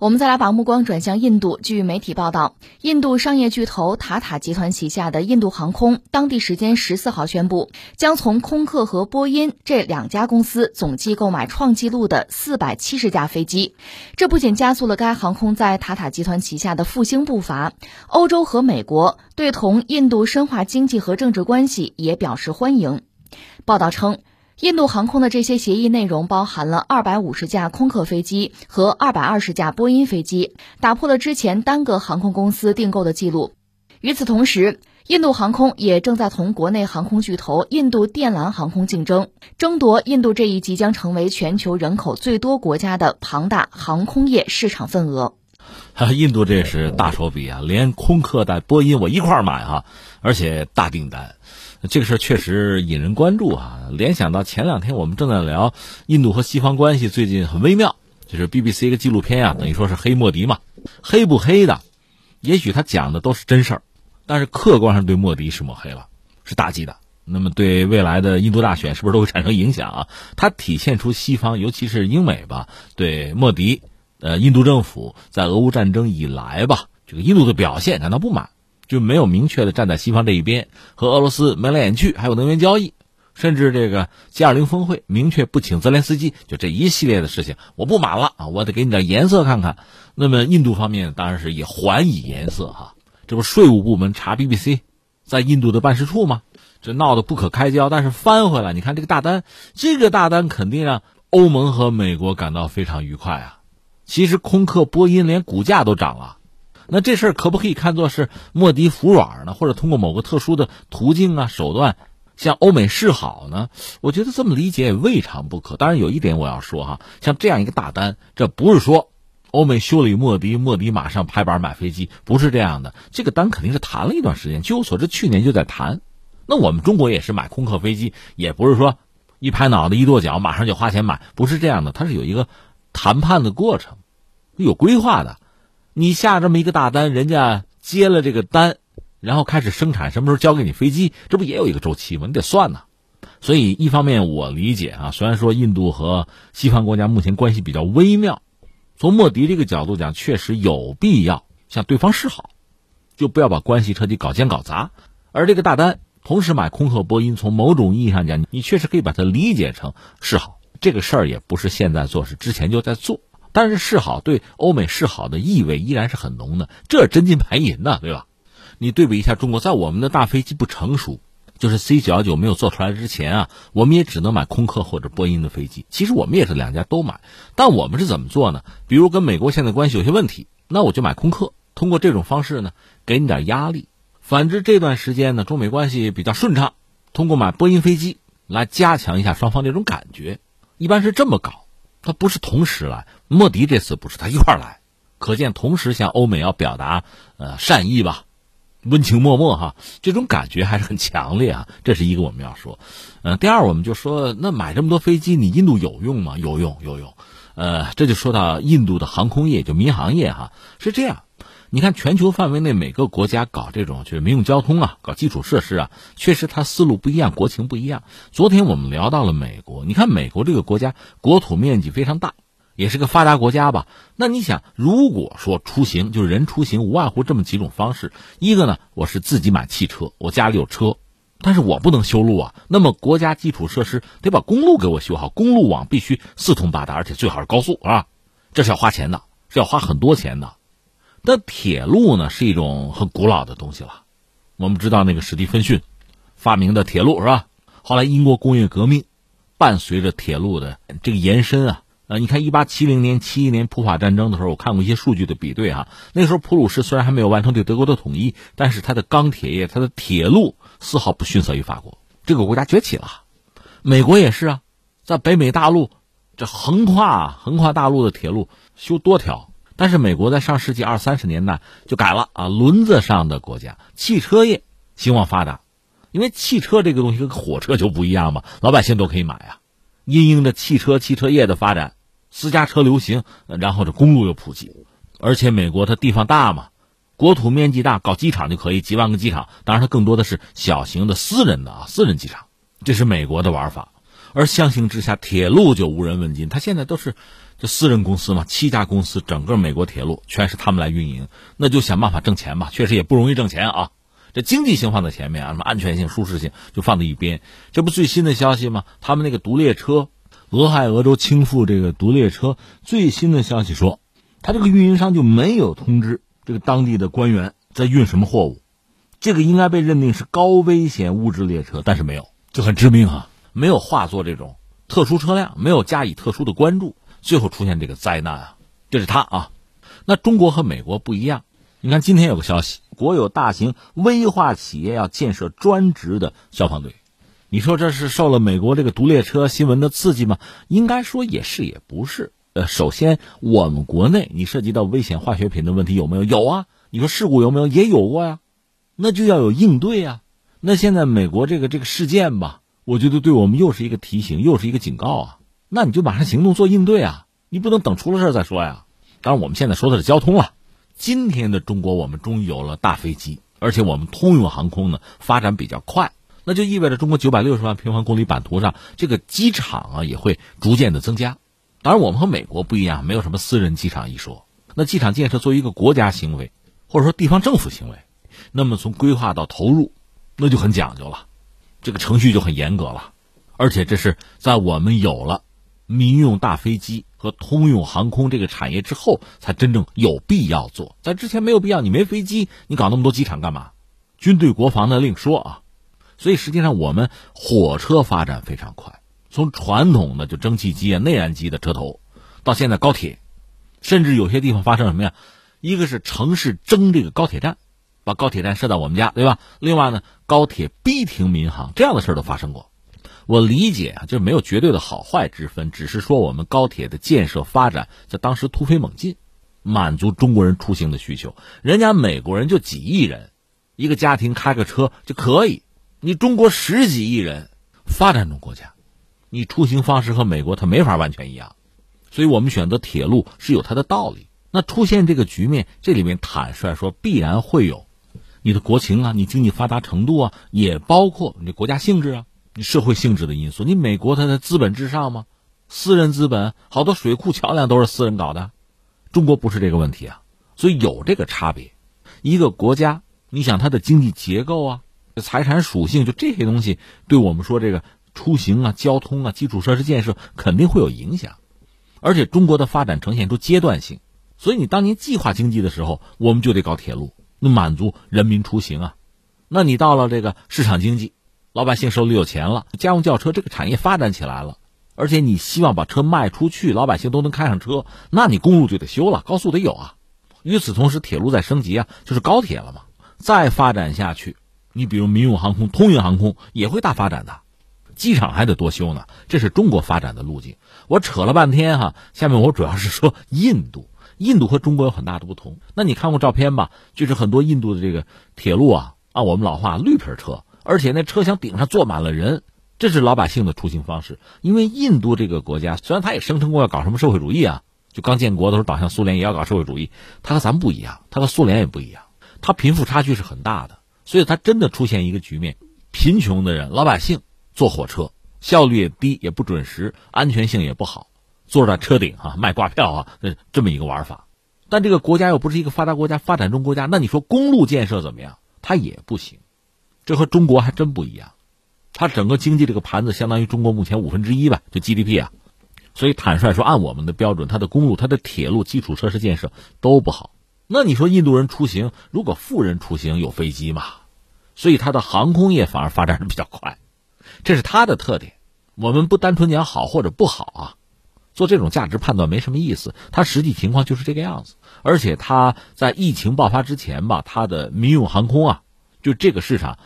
我们再来把目光转向印度。据媒体报道，印度商业巨头塔塔集团旗下的印度航空，当地时间十四号宣布，将从空客和波音这两家公司总计购买创纪录的四百七十架飞机。这不仅加速了该航空在塔塔集团旗下的复兴步伐，欧洲和美国对同印度深化经济和政治关系也表示欢迎。报道称。印度航空的这些协议内容包含了二百五十架空客飞机和二百二十架波音飞机，打破了之前单个航空公司订购的记录。与此同时，印度航空也正在同国内航空巨头印度电缆航空竞争，争夺印度这一即将成为全球人口最多国家的庞大航空业市场份额。印度这是大手笔啊，连空客带波音我一块儿买哈，而且大订单。这个事儿确实引人关注啊！联想到前两天我们正在聊印度和西方关系最近很微妙，就是 BBC 一个纪录片啊，等于说是黑莫迪嘛，黑不黑的？也许他讲的都是真事儿，但是客观上对莫迪是抹黑了，是打击的。那么对未来的印度大选是不是都会产生影响啊？它体现出西方，尤其是英美吧，对莫迪，呃，印度政府在俄乌战争以来吧，这个印度的表现感到不满。就没有明确的站在西方这一边，和俄罗斯眉来眼去，还有能源交易，甚至这个 G20 峰会明确不请泽连斯基，就这一系列的事情，我不满了啊！我得给你点颜色看看。那么印度方面当然是也还以颜色哈，这不税务部门查 BBC 在印度的办事处吗？这闹得不可开交。但是翻回来，你看这个大单，这个大单肯定让欧盟和美国感到非常愉快啊。其实空客、波音连股价都涨了。那这事儿可不可以看作是莫迪服软呢？或者通过某个特殊的途径啊手段向欧美示好呢？我觉得这么理解也未尝不可。当然有一点我要说哈，像这样一个大单，这不是说欧美修理莫迪，莫迪马上拍板买飞机，不是这样的。这个单肯定是谈了一段时间，据我所知去年就在谈。那我们中国也是买空客飞机，也不是说一拍脑袋一跺脚马上就花钱买，不是这样的，它是有一个谈判的过程，有规划的。你下这么一个大单，人家接了这个单，然后开始生产，什么时候交给你飞机？这不也有一个周期吗？你得算呢。所以一方面我理解啊，虽然说印度和西方国家目前关系比较微妙，从莫迪这个角度讲，确实有必要向对方示好，就不要把关系彻底搞僵搞砸。而这个大单同时买空客、波音，从某种意义上讲，你确实可以把它理解成示好。这个事儿也不是现在做，是之前就在做。但是示好对欧美示好的意味依然是很浓的，这真金白银呐，对吧？你对比一下中国，在我们的大飞机不成熟，就是 C 九幺九没有做出来之前啊，我们也只能买空客或者波音的飞机。其实我们也是两家都买，但我们是怎么做呢？比如跟美国现在关系有些问题，那我就买空客，通过这种方式呢，给你点压力。反之这段时间呢，中美关系比较顺畅，通过买波音飞机来加强一下双方这种感觉，一般是这么搞。他不是同时来，莫迪这次不是他一块来，可见同时向欧美要表达呃善意吧，温情脉脉哈，这种感觉还是很强烈啊，这是一个我们要说。嗯，第二我们就说，那买这么多飞机，你印度有用吗？有用，有用。呃，这就说到印度的航空业，就民航业哈，是这样。你看，全球范围内每个国家搞这种就是民用交通啊，搞基础设施啊，确实它思路不一样，国情不一样。昨天我们聊到了美国，你看美国这个国家国土面积非常大，也是个发达国家吧？那你想，如果说出行就是人出行，无外乎这么几种方式。一个呢，我是自己买汽车，我家里有车，但是我不能修路啊。那么国家基础设施得把公路给我修好，公路网必须四通八达，而且最好是高速啊，这是要花钱的，是要花很多钱的。那铁路呢，是一种很古老的东西了。我们知道那个史蒂芬逊发明的铁路是吧？后来英国工业革命伴随着铁路的这个延伸啊，呃，你看一八七零年、七一年普法战争的时候，我看过一些数据的比对哈。那时候普鲁士虽然还没有完成对德国的统一，但是它的钢铁业、它的铁路丝毫不逊色于法国，这个国家崛起了。美国也是啊，在北美大陆这横跨横跨大陆的铁路修多条。但是美国在上世纪二三十年代就改了啊，轮子上的国家，汽车业兴旺发达，因为汽车这个东西跟火车就不一样嘛，老百姓都可以买啊。因应着汽车汽车业的发展，私家车流行，然后这公路又普及，而且美国它地方大嘛，国土面积大，搞机场就可以几万个机场，当然它更多的是小型的私人的啊私人机场，这是美国的玩法。而相形之下，铁路就无人问津，它现在都是。这私人公司嘛，七家公司，整个美国铁路全是他们来运营，那就想办法挣钱吧。确实也不容易挣钱啊。这经济性放在前面啊，什么安全性、舒适性就放在一边。这不最新的消息吗？他们那个毒列车，俄亥俄州倾覆这个毒列车，最新的消息说，他这个运营商就没有通知这个当地的官员在运什么货物，这个应该被认定是高危险物质列车，但是没有，就很致命啊，没有化作这种特殊车辆，没有加以特殊的关注。最后出现这个灾难啊，就是他啊。那中国和美国不一样，你看今天有个消息，国有大型危化企业要建设专职的消防队，你说这是受了美国这个毒列车新闻的刺激吗？应该说也是也不是。呃，首先我们国内你涉及到危险化学品的问题有没有？有啊。你说事故有没有？也有过呀。那就要有应对啊。那现在美国这个这个事件吧，我觉得对我们又是一个提醒，又是一个警告啊。那你就马上行动做应对啊！你不能等出了事再说呀。当然，我们现在说的是交通了。今天的中国，我们终于有了大飞机，而且我们通用航空呢发展比较快，那就意味着中国九百六十万平方公里版图上这个机场啊也会逐渐的增加。当然，我们和美国不一样，没有什么私人机场一说。那机场建设作为一个国家行为，或者说地方政府行为，那么从规划到投入，那就很讲究了，这个程序就很严格了，而且这是在我们有了。民用大飞机和通用航空这个产业之后，才真正有必要做。在之前没有必要，你没飞机，你搞那么多机场干嘛？军队国防的另说啊。所以实际上，我们火车发展非常快，从传统的就蒸汽机啊、内燃机的车头，到现在高铁，甚至有些地方发生什么呀？一个是城市争这个高铁站，把高铁站设到我们家，对吧？另外呢，高铁逼停民航，这样的事都发生过。我理解啊，就是没有绝对的好坏之分，只是说我们高铁的建设发展在当时突飞猛进，满足中国人出行的需求。人家美国人就几亿人，一个家庭开个车就可以。你中国十几亿人，发展中国家，你出行方式和美国它没法完全一样，所以我们选择铁路是有它的道理。那出现这个局面，这里面坦率说必然会有你的国情啊，你经济发达程度啊，也包括你的国家性质啊。社会性质的因素，你美国它的资本至上吗？私人资本，好多水库桥梁都是私人搞的，中国不是这个问题啊，所以有这个差别。一个国家，你想它的经济结构啊、财产属性，就这些东西，对我们说这个出行啊、交通啊、基础设施建设肯定会有影响。而且中国的发展呈现出阶段性，所以你当年计划经济的时候，我们就得搞铁路，那满足人民出行啊。那你到了这个市场经济。老百姓手里有钱了，家用轿车这个产业发展起来了，而且你希望把车卖出去，老百姓都能开上车，那你公路就得修了，高速得有啊。与此同时，铁路在升级啊，就是高铁了嘛。再发展下去，你比如民用航空、通用航空也会大发展的，机场还得多修呢。这是中国发展的路径。我扯了半天哈，下面我主要是说印度，印度和中国有很大的不同。那你看过照片吧？就是很多印度的这个铁路啊，按我们老话，绿皮车。而且那车厢顶上坐满了人，这是老百姓的出行方式。因为印度这个国家虽然他也声称过要搞什么社会主义啊，就刚建国的时候倒向苏联也要搞社会主义，他和咱们不一样，他和苏联也不一样，他贫富差距是很大的，所以他真的出现一个局面：贫穷的人老百姓坐火车效率也低，也不准时，安全性也不好，坐在车顶啊卖挂票啊，这么一个玩法。但这个国家又不是一个发达国家，发展中国家，那你说公路建设怎么样？它也不行。这和中国还真不一样，它整个经济这个盘子相当于中国目前五分之一吧，就 GDP 啊，所以坦率说，按我们的标准，它的公路、它的铁路基础设施建设都不好。那你说印度人出行，如果富人出行有飞机嘛？所以它的航空业反而发展的比较快，这是它的特点。我们不单纯讲好或者不好啊，做这种价值判断没什么意思。它实际情况就是这个样子，而且它在疫情爆发之前吧，它的民用航空啊。就这个市场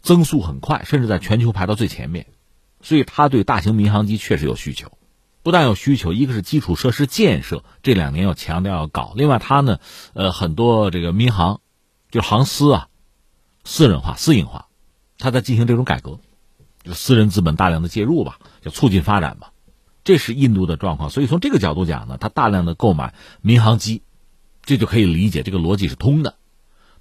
增速很快，甚至在全球排到最前面，所以他对大型民航机确实有需求。不但有需求，一个是基础设施建设，这两年要强调要搞。另外，他呢，呃，很多这个民航，就是航司啊，私人化、私营化，他在进行这种改革，就私人资本大量的介入吧，就促进发展吧。这是印度的状况。所以从这个角度讲呢，他大量的购买民航机，这就可以理解，这个逻辑是通的。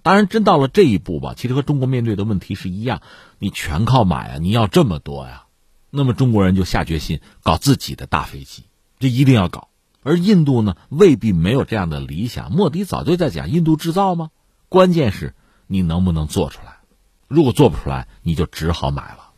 当然，真到了这一步吧，其实和中国面对的问题是一样，你全靠买啊，你要这么多呀，那么中国人就下决心搞自己的大飞机，这一定要搞。而印度呢，未必没有这样的理想。莫迪早就在讲印度制造吗？关键是你能不能做出来。如果做不出来，你就只好买了。